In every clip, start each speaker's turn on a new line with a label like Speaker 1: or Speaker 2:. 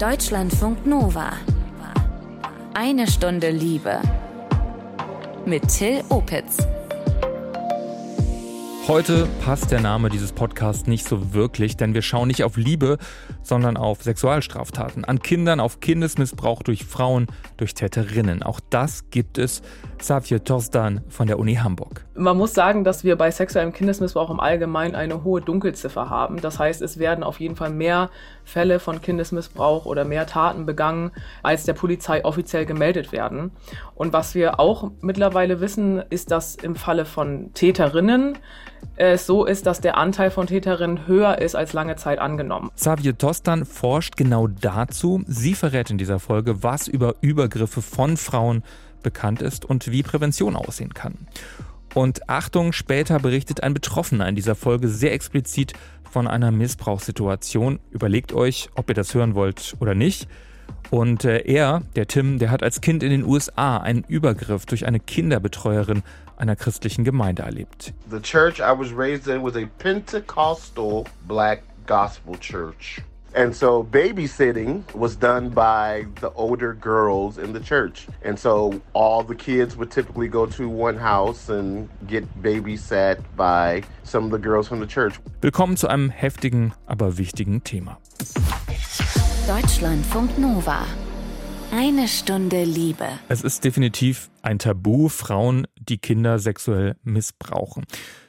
Speaker 1: Deutschlandfunk Nova. Eine Stunde Liebe. Mit Till Opitz.
Speaker 2: Heute passt der Name dieses Podcasts nicht so wirklich, denn wir schauen nicht auf Liebe, sondern auf Sexualstraftaten, an Kindern, auf Kindesmissbrauch durch Frauen, durch Täterinnen. Auch das gibt es. Savje Tosdan von der Uni Hamburg.
Speaker 3: Man muss sagen, dass wir bei sexuellem Kindesmissbrauch im Allgemeinen eine hohe Dunkelziffer haben. Das heißt, es werden auf jeden Fall mehr Fälle von Kindesmissbrauch oder mehr Taten begangen, als der Polizei offiziell gemeldet werden. Und was wir auch mittlerweile wissen, ist, dass im Falle von Täterinnen es so ist, dass der Anteil von Täterinnen höher ist als lange Zeit angenommen.
Speaker 2: Savje Tostan forscht genau dazu. Sie verrät in dieser Folge, was über Übergriffe von Frauen bekannt ist und wie Prävention aussehen kann. Und Achtung, später berichtet ein Betroffener in dieser Folge sehr explizit von einer Missbrauchssituation. Überlegt euch, ob ihr das hören wollt oder nicht. Und äh, er, der Tim, der hat als Kind in den USA einen Übergriff durch eine Kinderbetreuerin einer christlichen Gemeinde erlebt.
Speaker 4: The church I was raised in was a Pentecostal black gospel church. And so babysitting was done by the older girls in the church. And so all the kids would typically go to one house and get babysat by some of the girls from the church.
Speaker 2: Willkommen zu einem heftigen, aber wichtigen Thema.
Speaker 1: Deutschlandfunk Nova. Eine Stunde Liebe.
Speaker 2: Es ist definitiv ein Tabu, Frauen, die Kinder sexuell missbrauchen.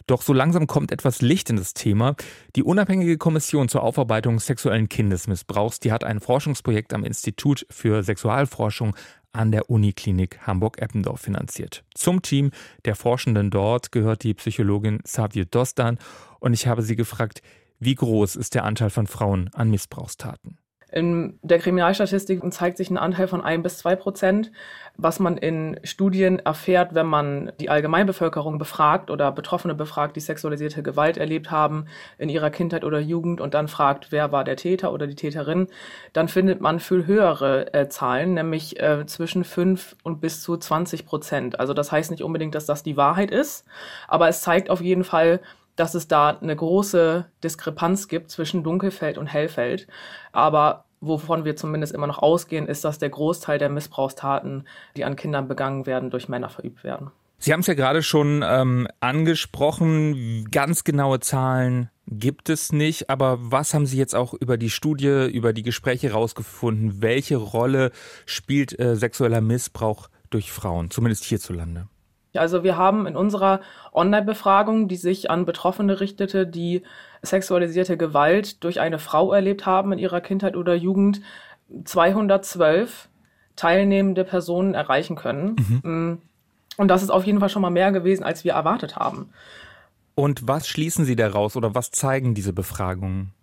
Speaker 2: Doch so langsam kommt etwas Licht in das Thema. Die unabhängige Kommission zur Aufarbeitung sexuellen Kindesmissbrauchs, die hat ein Forschungsprojekt am Institut für Sexualforschung an der Uniklinik Hamburg-Eppendorf finanziert. Zum Team der Forschenden dort gehört die Psychologin Savio Dostan und ich habe sie gefragt, wie groß ist der Anteil von Frauen an Missbrauchstaten?
Speaker 3: In der Kriminalstatistik zeigt sich ein Anteil von ein bis zwei Prozent, was man in Studien erfährt, wenn man die Allgemeinbevölkerung befragt oder Betroffene befragt, die sexualisierte Gewalt erlebt haben in ihrer Kindheit oder Jugend und dann fragt, wer war der Täter oder die Täterin, dann findet man viel höhere äh, Zahlen, nämlich äh, zwischen fünf und bis zu 20 Prozent. Also das heißt nicht unbedingt, dass das die Wahrheit ist, aber es zeigt auf jeden Fall, dass es da eine große Diskrepanz gibt zwischen Dunkelfeld und Hellfeld. Aber wovon wir zumindest immer noch ausgehen, ist, dass der Großteil der Missbrauchstaten, die an Kindern begangen werden, durch Männer verübt werden.
Speaker 2: Sie haben es ja gerade schon ähm, angesprochen, ganz genaue Zahlen gibt es nicht, aber was haben Sie jetzt auch über die Studie, über die Gespräche herausgefunden? Welche Rolle spielt äh, sexueller Missbrauch durch Frauen, zumindest hierzulande?
Speaker 3: Also wir haben in unserer Online-Befragung, die sich an Betroffene richtete, die sexualisierte Gewalt durch eine Frau erlebt haben in ihrer Kindheit oder Jugend, 212 teilnehmende Personen erreichen können. Mhm. Mm. Und das ist auf jeden Fall schon mal mehr gewesen, als wir erwartet haben.
Speaker 2: Und was schließen Sie daraus oder was zeigen diese Befragungen?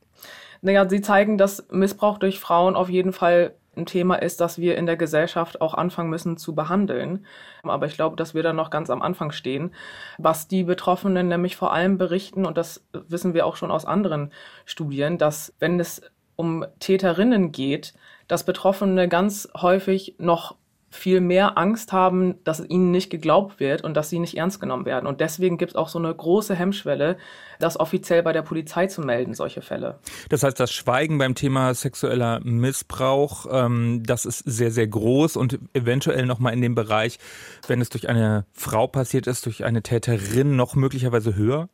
Speaker 3: Naja, sie zeigen, dass Missbrauch durch Frauen auf jeden Fall ein Thema ist, das wir in der Gesellschaft auch anfangen müssen zu behandeln. Aber ich glaube, dass wir da noch ganz am Anfang stehen. Was die Betroffenen nämlich vor allem berichten, und das wissen wir auch schon aus anderen Studien, dass wenn es um Täterinnen geht, dass Betroffene ganz häufig noch viel mehr Angst haben, dass ihnen nicht geglaubt wird und dass sie nicht ernst genommen werden. Und deswegen gibt es auch so eine große Hemmschwelle, das offiziell bei der Polizei zu melden, solche Fälle.
Speaker 2: Das heißt, das Schweigen beim Thema sexueller Missbrauch, ähm, das ist sehr, sehr groß und eventuell nochmal in dem Bereich, wenn es durch eine Frau passiert ist, durch eine Täterin noch möglicherweise höher?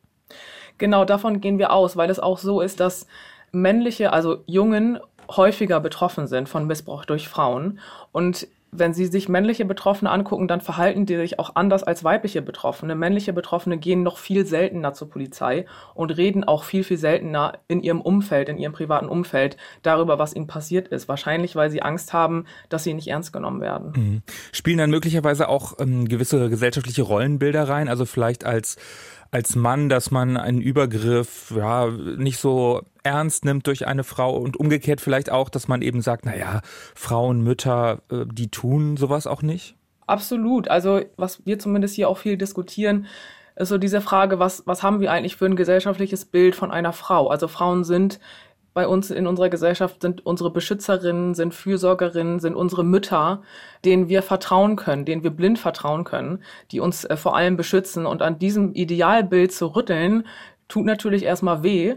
Speaker 3: Genau, davon gehen wir aus, weil es auch so ist, dass männliche, also Jungen häufiger betroffen sind von Missbrauch durch Frauen. Und wenn Sie sich männliche Betroffene angucken, dann verhalten die sich auch anders als weibliche Betroffene. Männliche Betroffene gehen noch viel seltener zur Polizei und reden auch viel, viel seltener in ihrem Umfeld, in ihrem privaten Umfeld darüber, was ihnen passiert ist. Wahrscheinlich, weil sie Angst haben, dass sie nicht ernst genommen werden.
Speaker 2: Mhm. Spielen dann möglicherweise auch ähm, gewisse gesellschaftliche Rollenbilder rein? Also vielleicht als als Mann, dass man einen Übergriff ja nicht so ernst nimmt durch eine Frau und umgekehrt vielleicht auch, dass man eben sagt, naja, Frauen, Mütter, äh, die tun sowas auch nicht?
Speaker 3: Absolut. Also was wir zumindest hier auch viel diskutieren, ist so diese Frage, was, was haben wir eigentlich für ein gesellschaftliches Bild von einer Frau? Also Frauen sind bei uns in unserer Gesellschaft sind unsere Beschützerinnen, sind Fürsorgerinnen, sind unsere Mütter, denen wir vertrauen können, denen wir blind vertrauen können, die uns äh, vor allem beschützen. Und an diesem Idealbild zu rütteln, tut natürlich erstmal weh.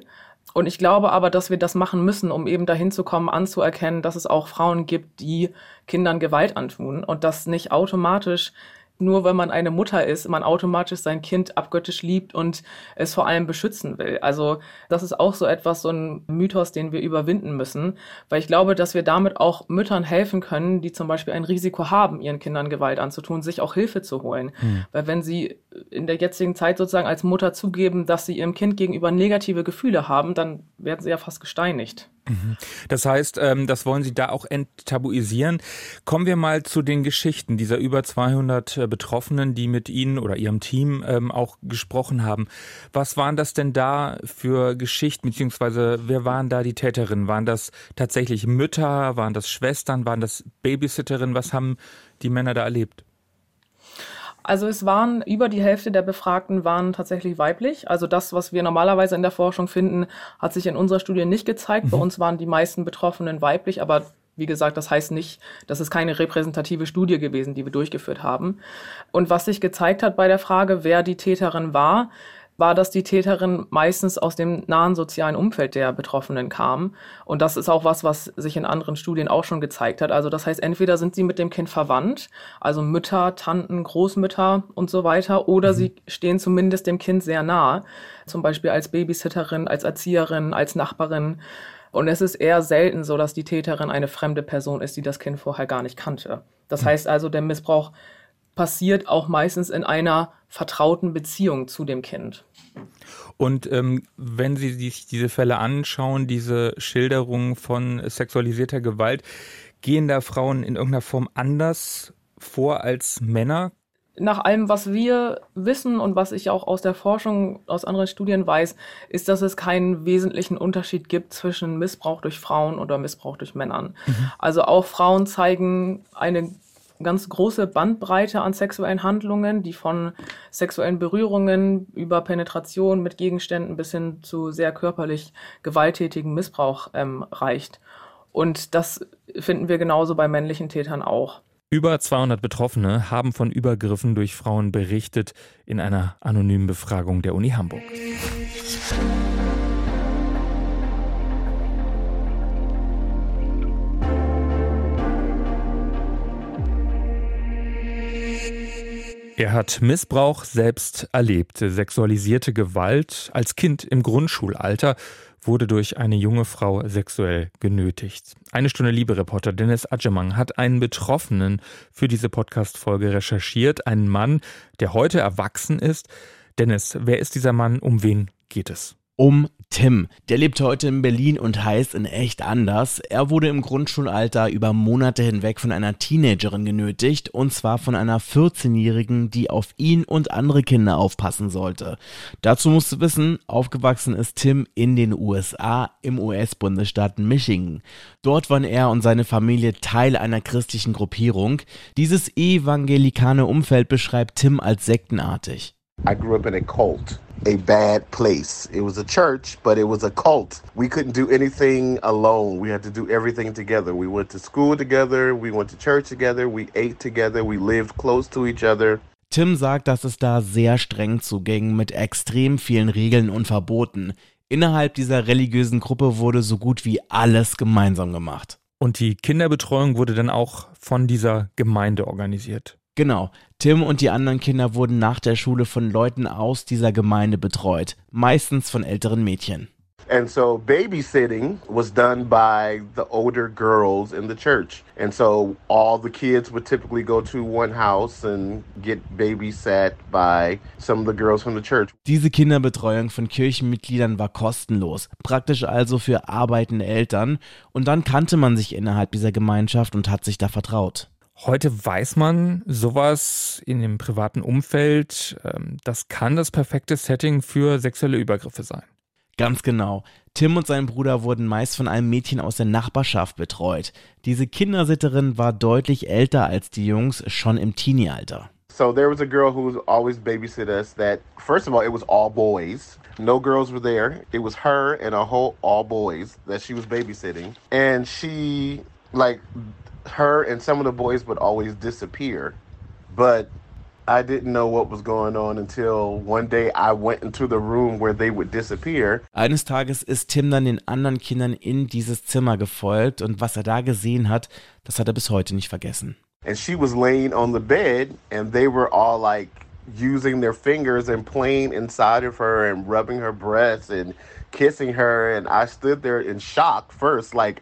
Speaker 3: Und ich glaube aber, dass wir das machen müssen, um eben dahin zu kommen, anzuerkennen, dass es auch Frauen gibt, die Kindern Gewalt antun und das nicht automatisch nur wenn man eine Mutter ist, man automatisch sein Kind abgöttisch liebt und es vor allem beschützen will. Also das ist auch so etwas, so ein Mythos, den wir überwinden müssen, weil ich glaube, dass wir damit auch Müttern helfen können, die zum Beispiel ein Risiko haben, ihren Kindern Gewalt anzutun, sich auch Hilfe zu holen. Hm. Weil wenn sie in der jetzigen Zeit sozusagen als Mutter zugeben, dass sie ihrem Kind gegenüber negative Gefühle haben, dann werden sie ja fast gesteinigt.
Speaker 2: Mhm. Das heißt, ähm, das wollen Sie da auch enttabuisieren. Kommen wir mal zu den Geschichten dieser über 200 äh, Betroffenen, die mit Ihnen oder Ihrem Team ähm, auch gesprochen haben. Was waren das denn da für Geschichten, beziehungsweise wer waren da die Täterinnen? Waren das tatsächlich Mütter? Waren das Schwestern? Waren das Babysitterinnen? Was haben die Männer da erlebt?
Speaker 3: Also es waren über die Hälfte der Befragten waren tatsächlich weiblich. Also das, was wir normalerweise in der Forschung finden, hat sich in unserer Studie nicht gezeigt. Mhm. Bei uns waren die meisten Betroffenen weiblich, aber wie gesagt, das heißt nicht, das ist keine repräsentative Studie gewesen, die wir durchgeführt haben. Und was sich gezeigt hat bei der Frage, wer die Täterin war, war, dass die Täterin meistens aus dem nahen sozialen Umfeld der Betroffenen kam. Und das ist auch was, was sich in anderen Studien auch schon gezeigt hat. Also das heißt, entweder sind sie mit dem Kind verwandt, also Mütter, Tanten, Großmütter und so weiter, oder mhm. sie stehen zumindest dem Kind sehr nah, zum Beispiel als Babysitterin, als Erzieherin, als Nachbarin. Und es ist eher selten so, dass die Täterin eine fremde Person ist, die das Kind vorher gar nicht kannte. Das mhm. heißt also, der Missbrauch passiert auch meistens in einer vertrauten Beziehung zu dem Kind.
Speaker 2: Und ähm, wenn Sie sich diese Fälle anschauen, diese Schilderungen von sexualisierter Gewalt, gehen da Frauen in irgendeiner Form anders vor als Männer?
Speaker 3: Nach allem, was wir wissen und was ich auch aus der Forschung, aus anderen Studien weiß, ist, dass es keinen wesentlichen Unterschied gibt zwischen Missbrauch durch Frauen oder Missbrauch durch Männern. Mhm. Also auch Frauen zeigen eine ganz große Bandbreite an sexuellen Handlungen, die von sexuellen Berührungen über Penetration mit Gegenständen bis hin zu sehr körperlich gewalttätigen Missbrauch ähm, reicht. Und das finden wir genauso bei männlichen Tätern auch.
Speaker 2: Über 200 Betroffene haben von Übergriffen durch Frauen berichtet in einer anonymen Befragung der Uni Hamburg. Er hat Missbrauch selbst erlebt. Sexualisierte Gewalt als Kind im Grundschulalter wurde durch eine junge Frau sexuell genötigt. Eine Stunde Liebe-Reporter Dennis Adjemang hat einen Betroffenen für diese Podcast-Folge recherchiert. Einen Mann, der heute erwachsen ist. Dennis, wer ist dieser Mann? Um wen geht es?
Speaker 5: Um Tim. Der lebt heute in Berlin und heißt in echt anders. Er wurde im Grundschulalter über Monate hinweg von einer Teenagerin genötigt, und zwar von einer 14-Jährigen, die auf ihn und andere Kinder aufpassen sollte. Dazu musst du wissen, aufgewachsen ist Tim in den USA im US-Bundesstaat Michigan. Dort waren er und seine Familie Teil einer christlichen Gruppierung. Dieses evangelikane Umfeld beschreibt Tim als sektenartig.
Speaker 4: I grew up in a cult. a bad place. It was a church, but it was a cult. We couldn't do anything alone. We had to do everything together. We went to school together, we went to church together, we ate together, we lived close to each other.
Speaker 5: Tim sagt, dass es da sehr streng zuging mit extrem vielen Regeln und Verboten. Innerhalb dieser religiösen Gruppe wurde so gut wie alles gemeinsam gemacht.
Speaker 2: Und die Kinderbetreuung wurde dann auch von dieser Gemeinde organisiert.
Speaker 5: Genau. Tim und die anderen Kinder wurden nach der Schule von Leuten aus dieser Gemeinde betreut, meistens von älteren Mädchen.
Speaker 4: And so babysitting was done by the older girls in the church. And so all the kids would typically go to one house and get babysat by some of the girls from the church.
Speaker 5: Diese Kinderbetreuung von Kirchenmitgliedern war kostenlos, praktisch also für arbeitende Eltern. Und dann kannte man sich innerhalb dieser Gemeinschaft und hat sich da vertraut.
Speaker 2: Heute weiß man, sowas in dem privaten Umfeld, ähm, das kann das perfekte Setting für sexuelle Übergriffe sein.
Speaker 5: Ganz genau. Tim und sein Bruder wurden meist von einem Mädchen aus der Nachbarschaft betreut. Diese Kindersitterin war deutlich älter als die Jungs, schon im Teenie-Alter.
Speaker 4: So there was a girl who was always babysit us that first of all it was all boys. No girls were there. It was her and a whole all boys that she was babysitting. And she like her and some of the boys would always disappear. But I didn't know what was going on until one day I went into the room where they would disappear.
Speaker 5: Eines Tages ist Tim dann den anderen Kindern in dieses Zimmer gefolgt und was er da gesehen hat, das hat er bis heute nicht vergessen.
Speaker 4: And she was laying on the bed and they were all like using their fingers and playing inside of her and rubbing her breasts and kissing her and I stood there in shock first like,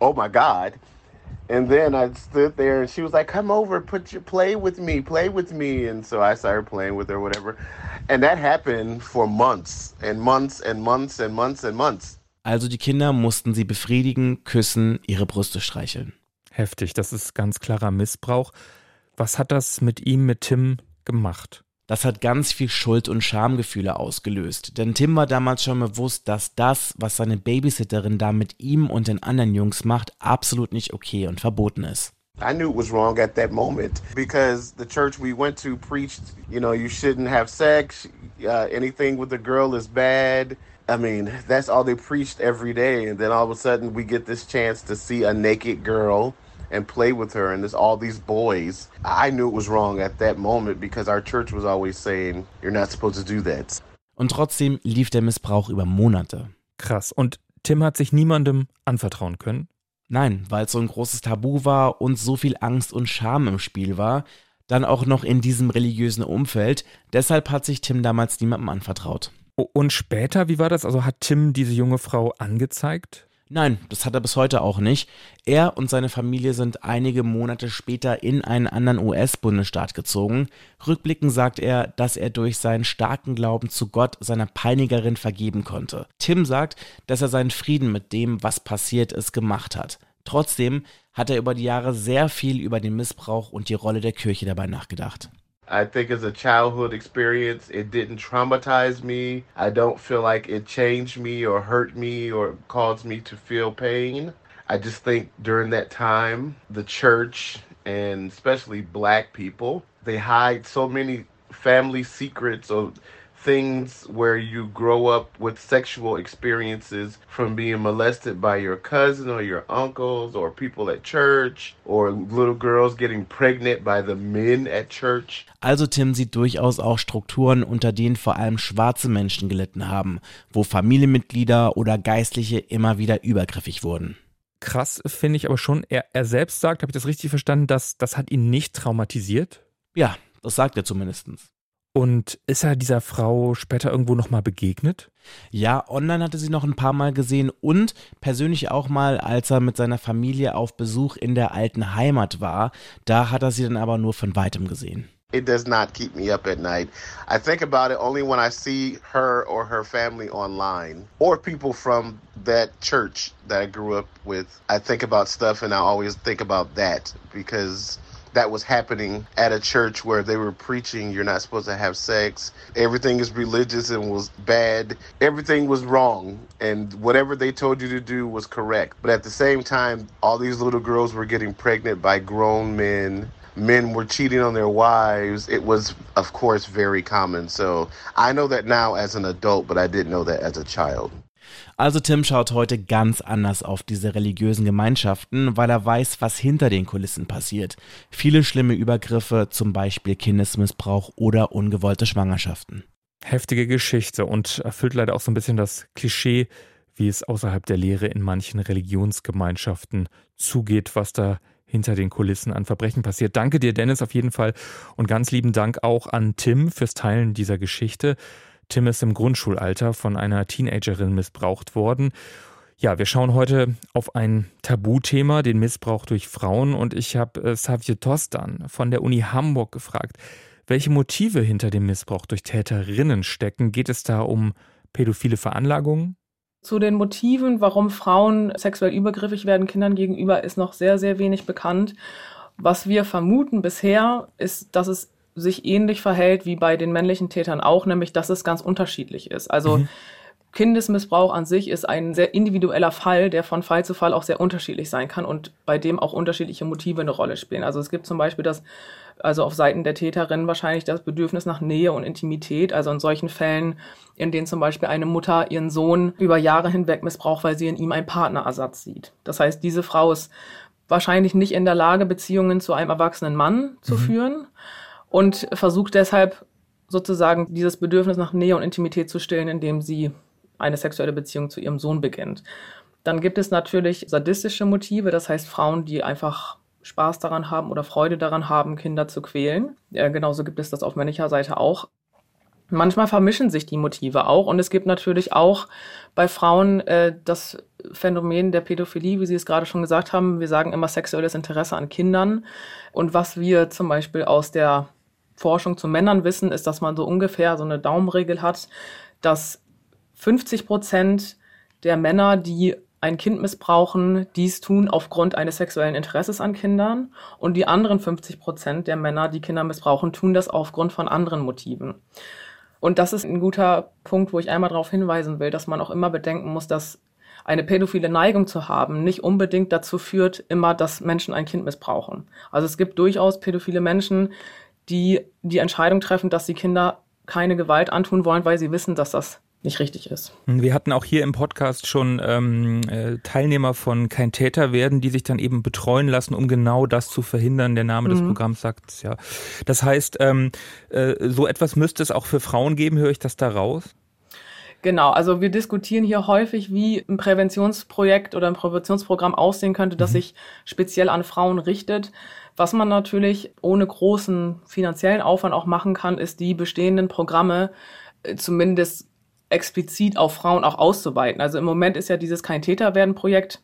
Speaker 4: "Oh my god." And then I stood there and she was like, Come over, put your play with me, play with me. And so I started playing with her, whatever. And that happened for months and months and months and months and months.
Speaker 5: Also die Kinder mussten sie befriedigen, küssen, ihre Brüste streicheln.
Speaker 2: Heftig, das ist ganz klarer Missbrauch. Was hat das mit ihm, mit Tim gemacht?
Speaker 5: Das hat ganz viel Schuld- und Schamgefühle ausgelöst. Denn Tim war damals schon bewusst, dass das, was seine Babysitterin da mit ihm und den anderen Jungs macht, absolut nicht okay und verboten ist.
Speaker 4: I knew it was wrong at that moment because the church we went to preached, you know, you shouldn't have sex, uh, anything with a girl is bad. I mean, that's all they preached every day. And then all of a sudden, we get this chance to see a naked girl and play with her and there's all these boys. I knew it was wrong at that moment because our church was always saying, you're not supposed to do that.
Speaker 5: Und trotzdem lief der Missbrauch über Monate.
Speaker 2: Krass. Und Tim hat sich niemandem anvertrauen können?
Speaker 5: Nein, weil es so ein großes Tabu war und so viel Angst und Scham im Spiel war, dann auch noch in diesem religiösen Umfeld. Deshalb hat sich Tim damals niemandem anvertraut.
Speaker 2: Und später, wie war das? Also hat Tim diese junge Frau angezeigt?
Speaker 5: Nein, das hat er bis heute auch nicht. Er und seine Familie sind einige Monate später in einen anderen US-Bundesstaat gezogen. Rückblickend sagt er, dass er durch seinen starken Glauben zu Gott seiner Peinigerin vergeben konnte. Tim sagt, dass er seinen Frieden mit dem, was passiert ist, gemacht hat. Trotzdem hat er über die Jahre sehr viel über den Missbrauch und die Rolle der Kirche dabei nachgedacht.
Speaker 4: I think as a childhood experience, it didn't traumatize me. I don't feel like it changed me or hurt me or caused me to feel pain. I just think during that time, the church and especially black people, they hide so many family secrets or things where you grow up with sexual experiences from being molested by your cousin or your uncles or people at church or little girls getting pregnant by the men at church.
Speaker 5: Also Tim sieht durchaus auch Strukturen, unter denen vor allem schwarze Menschen gelitten haben, wo Familienmitglieder oder Geistliche immer wieder übergriffig wurden.
Speaker 2: Krass finde ich aber schon, er, er selbst sagt, habe ich das richtig verstanden, dass das hat ihn nicht traumatisiert?
Speaker 5: Ja, das sagt er zumindestens.
Speaker 2: Und ist er dieser Frau später irgendwo nochmal begegnet?
Speaker 5: Ja, online hatte sie noch ein paar Mal gesehen und persönlich auch mal, als er mit seiner Familie auf Besuch in der alten Heimat war. Da hat er sie dann aber nur von weitem gesehen.
Speaker 4: It does not keep me up at night. I think about it only when I see her or her family online or people from that church that I grew up with. I think about stuff and I always think about that because that was happening at a church where they were preaching you're not supposed to have sex. Everything is religious and was bad. Everything was wrong. And whatever they told you to do was correct. But at the same time, all these little girls were getting pregnant by grown men. Men were cheating on their wives. It was, of course, very common. So I know that now as an adult, but I didn't know that as a child.
Speaker 5: Also Tim schaut heute ganz anders auf diese religiösen Gemeinschaften, weil er weiß, was hinter den Kulissen passiert. Viele schlimme Übergriffe, zum Beispiel Kindesmissbrauch oder ungewollte Schwangerschaften.
Speaker 2: Heftige Geschichte und erfüllt leider auch so ein bisschen das Klischee, wie es außerhalb der Lehre in manchen Religionsgemeinschaften zugeht, was da hinter den Kulissen an Verbrechen passiert. Danke dir, Dennis, auf jeden Fall. Und ganz lieben Dank auch an Tim fürs Teilen dieser Geschichte. Tim ist im Grundschulalter von einer Teenagerin missbraucht worden. Ja, wir schauen heute auf ein Tabuthema, den Missbrauch durch Frauen. Und ich habe äh, Savje Tostan von der Uni Hamburg gefragt, welche Motive hinter dem Missbrauch durch Täterinnen stecken. Geht es da um pädophile Veranlagungen?
Speaker 3: Zu den Motiven, warum Frauen sexuell übergriffig werden Kindern gegenüber, ist noch sehr, sehr wenig bekannt. Was wir vermuten bisher, ist, dass es sich ähnlich verhält wie bei den männlichen Tätern auch, nämlich dass es ganz unterschiedlich ist. Also mhm. Kindesmissbrauch an sich ist ein sehr individueller Fall, der von Fall zu Fall auch sehr unterschiedlich sein kann und bei dem auch unterschiedliche Motive eine Rolle spielen. Also es gibt zum Beispiel das, also auf Seiten der Täterin wahrscheinlich das Bedürfnis nach Nähe und Intimität. Also in solchen Fällen, in denen zum Beispiel eine Mutter ihren Sohn über Jahre hinweg missbraucht, weil sie in ihm einen Partnerersatz sieht. Das heißt, diese Frau ist wahrscheinlich nicht in der Lage, Beziehungen zu einem erwachsenen Mann zu mhm. führen und versucht deshalb sozusagen dieses Bedürfnis nach Nähe und Intimität zu stillen, indem sie eine sexuelle Beziehung zu ihrem Sohn beginnt. Dann gibt es natürlich sadistische Motive, das heißt Frauen, die einfach Spaß daran haben oder Freude daran haben, Kinder zu quälen. Ja, genauso gibt es das auf männlicher Seite auch. Manchmal vermischen sich die Motive auch und es gibt natürlich auch bei Frauen äh, das Phänomen der Pädophilie, wie Sie es gerade schon gesagt haben. Wir sagen immer sexuelles Interesse an Kindern. Und was wir zum Beispiel aus der Forschung zu Männern wissen, ist, dass man so ungefähr so eine Daumenregel hat, dass 50 Prozent der Männer, die ein Kind missbrauchen, dies tun aufgrund eines sexuellen Interesses an Kindern und die anderen 50 Prozent der Männer, die Kinder missbrauchen, tun das aufgrund von anderen Motiven. Und das ist ein guter Punkt, wo ich einmal darauf hinweisen will, dass man auch immer bedenken muss, dass eine pädophile Neigung zu haben nicht unbedingt dazu führt, immer, dass Menschen ein Kind missbrauchen. Also es gibt durchaus pädophile Menschen, die die Entscheidung treffen, dass sie Kinder keine Gewalt antun wollen, weil sie wissen, dass das nicht richtig ist.
Speaker 2: Wir hatten auch hier im Podcast schon ähm, äh, Teilnehmer von Kein Täter werden, die sich dann eben betreuen lassen, um genau das zu verhindern. Der Name mhm. des Programms sagt es ja. Das heißt, ähm, äh, so etwas müsste es auch für Frauen geben, höre ich das da raus?
Speaker 3: Genau, also wir diskutieren hier häufig, wie ein Präventionsprojekt oder ein Präventionsprogramm aussehen könnte, das mhm. sich speziell an Frauen richtet. Was man natürlich ohne großen finanziellen Aufwand auch machen kann, ist die bestehenden Programme äh, zumindest explizit auf Frauen auch auszuweiten. Also im Moment ist ja dieses Kein Täter werden Projekt,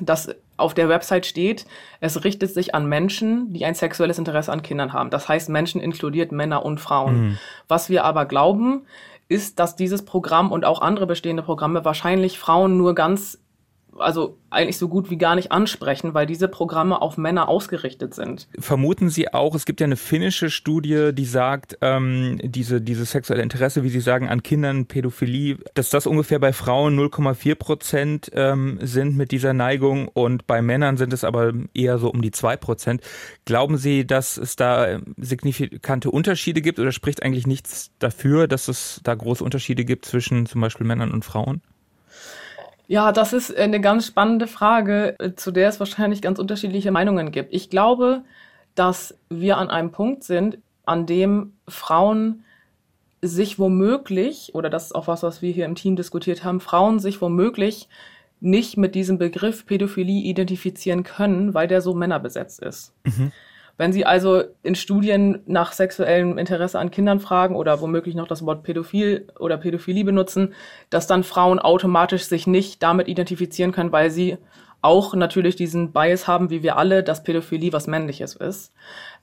Speaker 3: das auf der Website steht, es richtet sich an Menschen, die ein sexuelles Interesse an Kindern haben. Das heißt, Menschen inkludiert Männer und Frauen. Mhm. Was wir aber glauben, ist, dass dieses Programm und auch andere bestehende Programme wahrscheinlich Frauen nur ganz also eigentlich so gut wie gar nicht ansprechen, weil diese Programme auf Männer ausgerichtet sind.
Speaker 2: Vermuten Sie auch, es gibt ja eine finnische Studie, die sagt, ähm, diese, diese sexuelle Interesse, wie Sie sagen, an Kindern, Pädophilie, dass das ungefähr bei Frauen 0,4 Prozent ähm, sind mit dieser Neigung und bei Männern sind es aber eher so um die 2 Prozent. Glauben Sie, dass es da signifikante Unterschiede gibt oder spricht eigentlich nichts dafür, dass es da große Unterschiede gibt zwischen zum Beispiel Männern und Frauen?
Speaker 3: Ja, das ist eine ganz spannende Frage, zu der es wahrscheinlich ganz unterschiedliche Meinungen gibt. Ich glaube, dass wir an einem Punkt sind, an dem Frauen sich womöglich, oder das ist auch was, was wir hier im Team diskutiert haben, Frauen sich womöglich nicht mit diesem Begriff Pädophilie identifizieren können, weil der so männerbesetzt ist. Mhm. Wenn Sie also in Studien nach sexuellem Interesse an Kindern fragen oder womöglich noch das Wort Pädophil oder Pädophilie benutzen, dass dann Frauen automatisch sich nicht damit identifizieren können, weil sie auch natürlich diesen Bias haben, wie wir alle, dass Pädophilie was Männliches ist.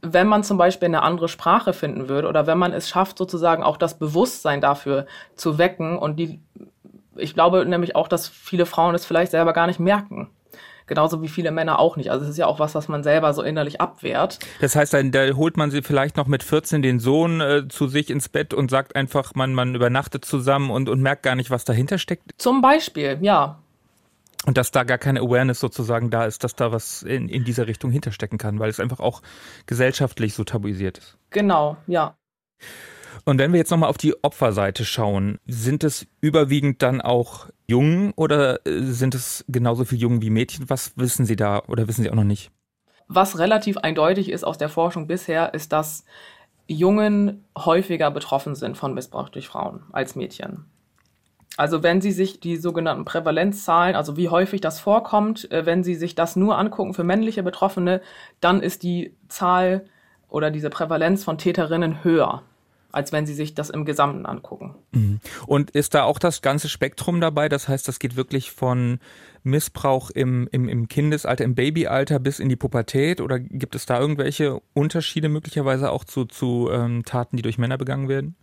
Speaker 3: Wenn man zum Beispiel eine andere Sprache finden würde oder wenn man es schafft, sozusagen auch das Bewusstsein dafür zu wecken und die, ich glaube nämlich auch, dass viele Frauen es vielleicht selber gar nicht merken genauso wie viele Männer auch nicht. Also es ist ja auch was, was man selber so innerlich abwehrt.
Speaker 2: Das heißt, dann, da holt man sie vielleicht noch mit 14 den Sohn äh, zu sich ins Bett und sagt einfach, man, man übernachtet zusammen und, und merkt gar nicht, was dahinter steckt?
Speaker 3: Zum Beispiel, ja.
Speaker 2: Und dass da gar keine Awareness sozusagen da ist, dass da was in, in dieser Richtung hinterstecken kann, weil es einfach auch gesellschaftlich so tabuisiert ist.
Speaker 3: Genau, ja.
Speaker 2: Und wenn wir jetzt nochmal auf die Opferseite schauen, sind es überwiegend dann auch Jungen oder äh, sind es genauso viele Jungen wie Mädchen? Was wissen Sie da oder wissen Sie auch noch nicht?
Speaker 3: Was relativ eindeutig ist aus der Forschung bisher, ist, dass Jungen häufiger betroffen sind von Missbrauch durch Frauen als Mädchen. Also wenn Sie sich die sogenannten Prävalenzzahlen, also wie häufig das vorkommt, äh, wenn Sie sich das nur angucken für männliche Betroffene, dann ist die Zahl oder diese Prävalenz von Täterinnen höher als wenn sie sich das im Gesamten angucken.
Speaker 2: Mhm. Und ist da auch das ganze Spektrum dabei? Das heißt, das geht wirklich von Missbrauch im, im, im Kindesalter, im Babyalter bis in die Pubertät? Oder gibt es da irgendwelche Unterschiede möglicherweise auch zu, zu ähm, Taten, die durch Männer begangen werden?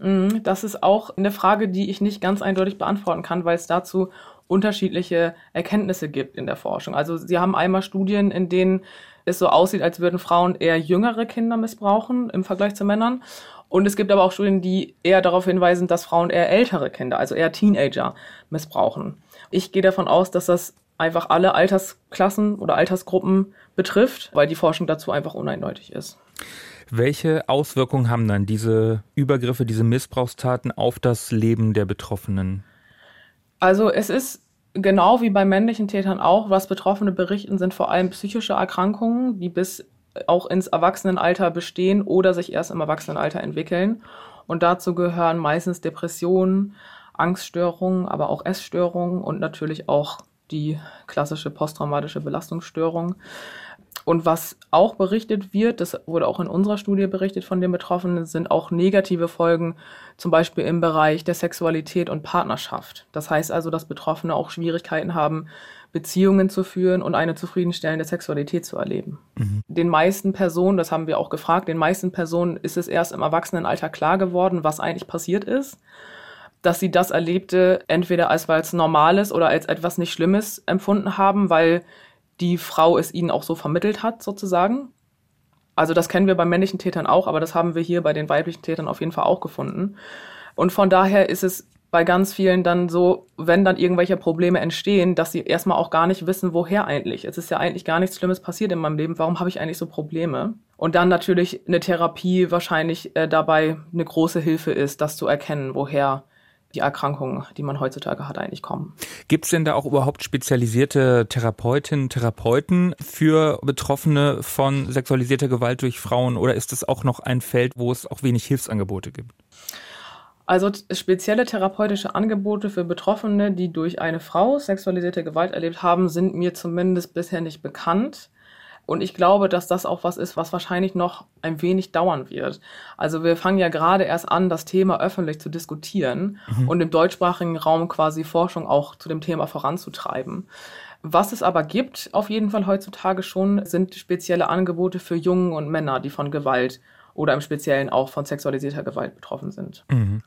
Speaker 3: Mhm, das ist auch eine Frage, die ich nicht ganz eindeutig beantworten kann, weil es dazu unterschiedliche Erkenntnisse gibt in der Forschung. Also Sie haben einmal Studien, in denen es so aussieht, als würden Frauen eher jüngere Kinder missbrauchen im Vergleich zu Männern. Und es gibt aber auch Studien, die eher darauf hinweisen, dass Frauen eher ältere Kinder, also eher Teenager, missbrauchen. Ich gehe davon aus, dass das einfach alle Altersklassen oder Altersgruppen betrifft, weil die Forschung dazu einfach uneindeutig ist.
Speaker 2: Welche Auswirkungen haben dann diese Übergriffe, diese Missbrauchstaten auf das Leben der Betroffenen?
Speaker 3: Also es ist genau wie bei männlichen Tätern auch, was Betroffene berichten, sind vor allem psychische Erkrankungen, die bis auch ins Erwachsenenalter bestehen oder sich erst im Erwachsenenalter entwickeln. Und dazu gehören meistens Depressionen, Angststörungen, aber auch Essstörungen und natürlich auch die klassische posttraumatische Belastungsstörung. Und was auch berichtet wird, das wurde auch in unserer Studie berichtet von den Betroffenen, sind auch negative Folgen, zum Beispiel im Bereich der Sexualität und Partnerschaft. Das heißt also, dass Betroffene auch Schwierigkeiten haben, Beziehungen zu führen und eine zufriedenstellende Sexualität zu erleben. Mhm. Den meisten Personen, das haben wir auch gefragt, den meisten Personen ist es erst im Erwachsenenalter klar geworden, was eigentlich passiert ist dass sie das Erlebte entweder als was Normales oder als etwas nicht Schlimmes empfunden haben, weil die Frau es ihnen auch so vermittelt hat, sozusagen. Also das kennen wir bei männlichen Tätern auch, aber das haben wir hier bei den weiblichen Tätern auf jeden Fall auch gefunden. Und von daher ist es bei ganz vielen dann so, wenn dann irgendwelche Probleme entstehen, dass sie erstmal auch gar nicht wissen, woher eigentlich. Es ist ja eigentlich gar nichts Schlimmes passiert in meinem Leben. Warum habe ich eigentlich so Probleme? Und dann natürlich eine Therapie wahrscheinlich äh, dabei eine große Hilfe ist, das zu erkennen, woher die Erkrankungen, die man heutzutage hat, eigentlich kommen.
Speaker 2: Gibt es denn da auch überhaupt spezialisierte Therapeutinnen, Therapeuten für Betroffene von sexualisierter Gewalt durch Frauen oder ist das auch noch ein Feld, wo es auch wenig Hilfsangebote gibt?
Speaker 3: Also spezielle therapeutische Angebote für Betroffene, die durch eine Frau sexualisierte Gewalt erlebt haben, sind mir zumindest bisher nicht bekannt. Und ich glaube, dass das auch was ist, was wahrscheinlich noch ein wenig dauern wird. Also wir fangen ja gerade erst an, das Thema öffentlich zu diskutieren mhm. und im deutschsprachigen Raum quasi Forschung auch zu dem Thema voranzutreiben. Was es aber gibt, auf jeden Fall heutzutage schon, sind spezielle Angebote für Jungen und Männer, die von Gewalt oder im Speziellen auch von sexualisierter Gewalt betroffen sind.
Speaker 2: Mhm.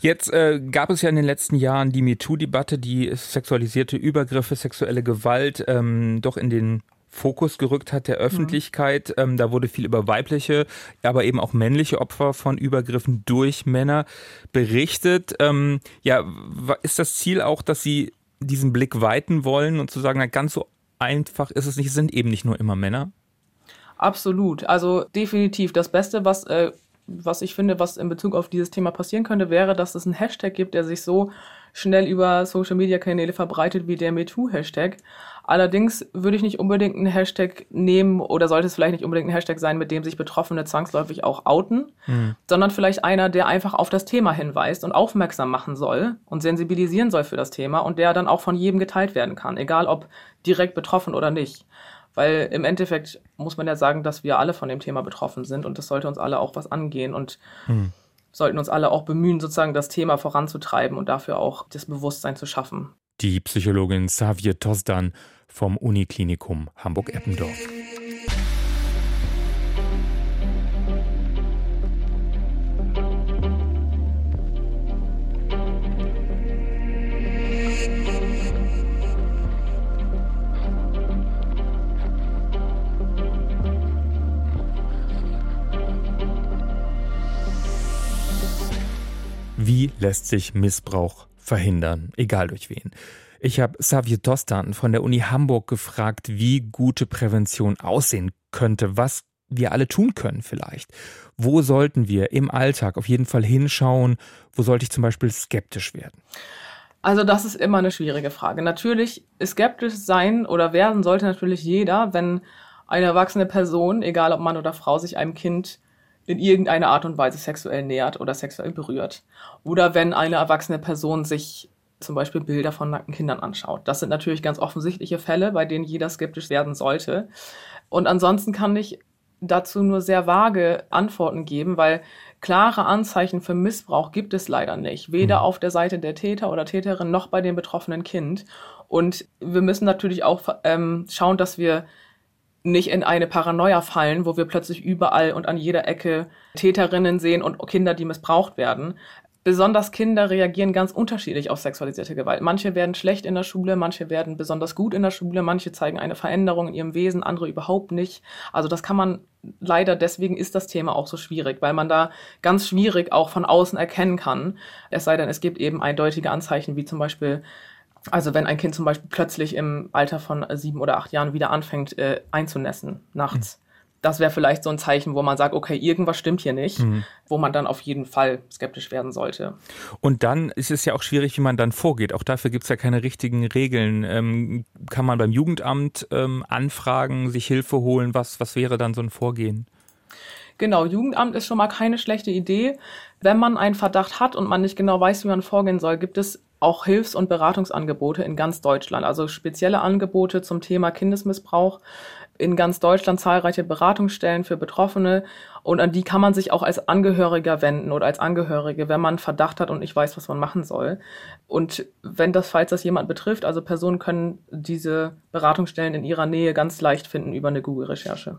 Speaker 2: Jetzt äh, gab es ja in den letzten Jahren die MeToo-Debatte, die sexualisierte Übergriffe, sexuelle Gewalt ähm, doch in den Fokus gerückt hat der Öffentlichkeit. Mhm. Ähm, da wurde viel über weibliche, aber eben auch männliche Opfer von Übergriffen durch Männer berichtet. Ähm, ja, ist das Ziel auch, dass Sie diesen Blick weiten wollen und zu sagen, na, ganz so einfach ist es nicht, es sind eben nicht nur immer Männer?
Speaker 3: Absolut. Also definitiv. Das Beste, was, äh, was ich finde, was in Bezug auf dieses Thema passieren könnte, wäre, dass es einen Hashtag gibt, der sich so schnell über Social Media Kanäle verbreitet wie der MeToo-Hashtag. Allerdings würde ich nicht unbedingt einen Hashtag nehmen oder sollte es vielleicht nicht unbedingt ein Hashtag sein, mit dem sich Betroffene zwangsläufig auch outen, mhm. sondern vielleicht einer, der einfach auf das Thema hinweist und aufmerksam machen soll und sensibilisieren soll für das Thema und der dann auch von jedem geteilt werden kann, egal ob direkt betroffen oder nicht. Weil im Endeffekt muss man ja sagen, dass wir alle von dem Thema betroffen sind und das sollte uns alle auch was angehen und mhm. sollten uns alle auch bemühen, sozusagen das Thema voranzutreiben und dafür auch das Bewusstsein zu schaffen.
Speaker 2: Die Psychologin Savie Tosdan vom Uniklinikum Hamburg-Eppendorf. Wie lässt sich Missbrauch verhindern, egal durch wen? Ich habe Xavier Tostan von der Uni Hamburg gefragt, wie gute Prävention aussehen könnte, was wir alle tun können vielleicht. Wo sollten wir im Alltag auf jeden Fall hinschauen? Wo sollte ich zum Beispiel skeptisch werden?
Speaker 3: Also das ist immer eine schwierige Frage. Natürlich skeptisch sein oder werden sollte natürlich jeder, wenn eine erwachsene Person, egal ob Mann oder Frau, sich einem Kind in irgendeiner Art und Weise sexuell nähert oder sexuell berührt. Oder wenn eine erwachsene Person sich zum Beispiel Bilder von nackten Kindern anschaut. Das sind natürlich ganz offensichtliche Fälle, bei denen jeder skeptisch werden sollte. Und ansonsten kann ich dazu nur sehr vage Antworten geben, weil klare Anzeichen für Missbrauch gibt es leider nicht. Weder mhm. auf der Seite der Täter oder Täterin noch bei dem betroffenen Kind. Und wir müssen natürlich auch ähm, schauen, dass wir nicht in eine Paranoia fallen, wo wir plötzlich überall und an jeder Ecke Täterinnen sehen und Kinder, die missbraucht werden besonders Kinder reagieren ganz unterschiedlich auf sexualisierte Gewalt. Manche werden schlecht in der Schule, manche werden besonders gut in der Schule, manche zeigen eine Veränderung in ihrem Wesen, andere überhaupt nicht. Also das kann man leider, deswegen ist das Thema auch so schwierig, weil man da ganz schwierig auch von außen erkennen kann. Es sei denn, es gibt eben eindeutige Anzeichen, wie zum Beispiel also wenn ein Kind zum Beispiel plötzlich im Alter von sieben oder acht Jahren wieder anfängt äh, einzunässen nachts. Mhm das wäre vielleicht so ein Zeichen, wo man sagt, okay, irgendwas stimmt hier nicht, mhm. wo man dann auf jeden Fall skeptisch werden sollte.
Speaker 2: Und dann ist es ja auch schwierig, wie man dann vorgeht. Auch dafür gibt es ja keine richtigen Regeln. Ähm, kann man beim Jugendamt ähm, anfragen, sich Hilfe holen? Was, was wäre dann so ein Vorgehen?
Speaker 3: Genau, Jugendamt ist schon mal keine schlechte Idee. Wenn man einen Verdacht hat und man nicht genau weiß, wie man vorgehen soll, gibt es auch Hilfs- und Beratungsangebote in ganz Deutschland, also spezielle Angebote zum Thema Kindesmissbrauch in ganz Deutschland zahlreiche Beratungsstellen für Betroffene und an die kann man sich auch als Angehöriger wenden oder als Angehörige, wenn man Verdacht hat und nicht weiß, was man machen soll. Und wenn das, falls das jemand betrifft, also Personen können diese Beratungsstellen in ihrer Nähe ganz leicht finden über eine Google-Recherche.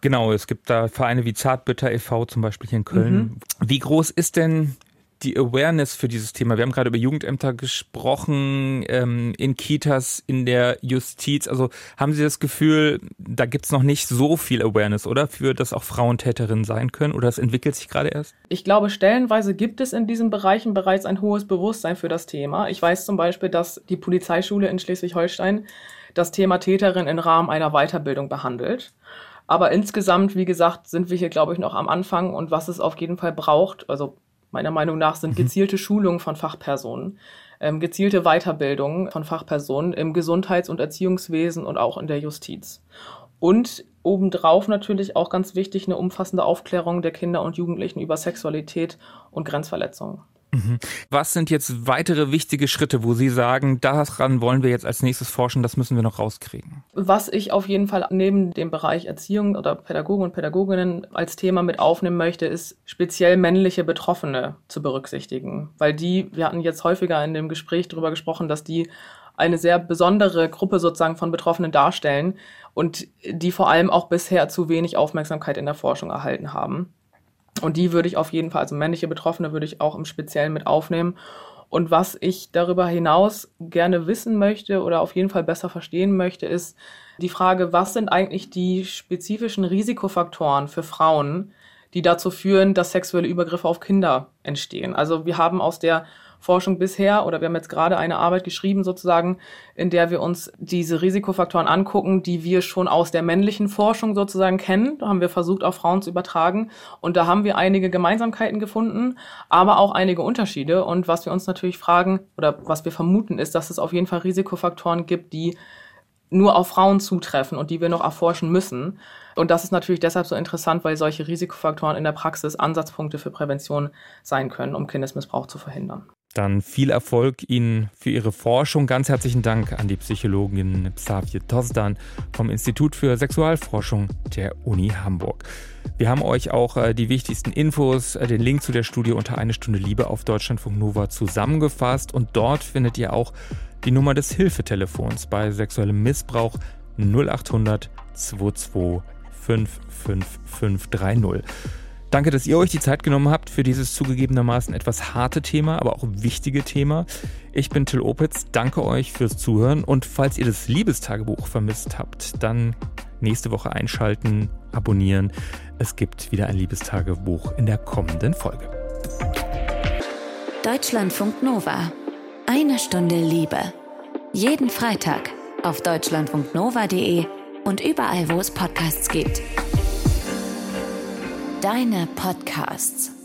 Speaker 2: Genau, es gibt da Vereine wie Zartbitter e.V. zum Beispiel hier in Köln. Mhm. Wie groß ist denn die Awareness für dieses Thema? Wir haben gerade über Jugendämter gesprochen, ähm, in Kitas, in der Justiz. Also haben Sie das Gefühl, da gibt's noch nicht so viel Awareness, oder? Für dass auch Frauen Täterinnen sein können? Oder es entwickelt sich gerade erst?
Speaker 3: Ich glaube, stellenweise gibt es in diesen Bereichen bereits ein hohes Bewusstsein für das Thema. Ich weiß zum Beispiel, dass die Polizeischule in Schleswig-Holstein das Thema Täterin im Rahmen einer Weiterbildung behandelt. Aber insgesamt, wie gesagt, sind wir hier, glaube ich, noch am Anfang und was es auf jeden Fall braucht, also meiner Meinung nach sind mhm. gezielte Schulungen von Fachpersonen, ähm, gezielte Weiterbildung von Fachpersonen im Gesundheits- und Erziehungswesen und auch in der Justiz. Und obendrauf natürlich auch ganz wichtig eine umfassende Aufklärung der Kinder und Jugendlichen über Sexualität und Grenzverletzungen.
Speaker 2: Mhm. Was sind jetzt weitere wichtige Schritte, wo Sie sagen, daran wollen wir jetzt als nächstes forschen, das müssen wir noch rauskriegen?
Speaker 3: Was ich auf jeden Fall neben dem Bereich Erziehung oder Pädagogen und Pädagoginnen als Thema mit aufnehmen möchte, ist speziell männliche Betroffene zu berücksichtigen. Weil die, wir hatten jetzt häufiger in dem Gespräch darüber gesprochen, dass die eine sehr besondere Gruppe sozusagen von Betroffenen darstellen und die vor allem auch bisher zu wenig Aufmerksamkeit in der Forschung erhalten haben. Und die würde ich auf jeden Fall, also männliche Betroffene würde ich auch im Speziellen mit aufnehmen. Und was ich darüber hinaus gerne wissen möchte oder auf jeden Fall besser verstehen möchte, ist die Frage, was sind eigentlich die spezifischen Risikofaktoren für Frauen, die dazu führen, dass sexuelle Übergriffe auf Kinder entstehen. Also wir haben aus der Forschung bisher oder wir haben jetzt gerade eine Arbeit geschrieben sozusagen, in der wir uns diese Risikofaktoren angucken, die wir schon aus der männlichen Forschung sozusagen kennen. Da haben wir versucht, auf Frauen zu übertragen und da haben wir einige Gemeinsamkeiten gefunden, aber auch einige Unterschiede. Und was wir uns natürlich fragen oder was wir vermuten ist, dass es auf jeden Fall Risikofaktoren gibt, die nur auf Frauen zutreffen und die wir noch erforschen müssen. Und das ist natürlich deshalb so interessant, weil solche Risikofaktoren in der Praxis Ansatzpunkte für Prävention sein können, um Kindesmissbrauch zu verhindern.
Speaker 2: Dann viel Erfolg Ihnen für Ihre Forschung. Ganz herzlichen Dank an die Psychologin Xavier Tosdan vom Institut für Sexualforschung der Uni Hamburg. Wir haben euch auch äh, die wichtigsten Infos, äh, den Link zu der Studie unter eine Stunde Liebe auf Deutschlandfunk Nova zusammengefasst und dort findet ihr auch die Nummer des Hilfetelefons bei sexuellem Missbrauch 0800 22 55530. Danke, dass ihr euch die Zeit genommen habt für dieses zugegebenermaßen etwas harte Thema, aber auch wichtige Thema. Ich bin Till Opitz, danke euch fürs Zuhören und falls ihr das Liebestagebuch vermisst habt, dann nächste Woche einschalten, abonnieren. Es gibt wieder ein Liebestagebuch in der kommenden Folge.
Speaker 1: Deutschlandfunk Nova. Eine Stunde Liebe. Jeden Freitag auf deutschlandfunknova.de und überall, wo es Podcasts gibt. Deine Podcasts.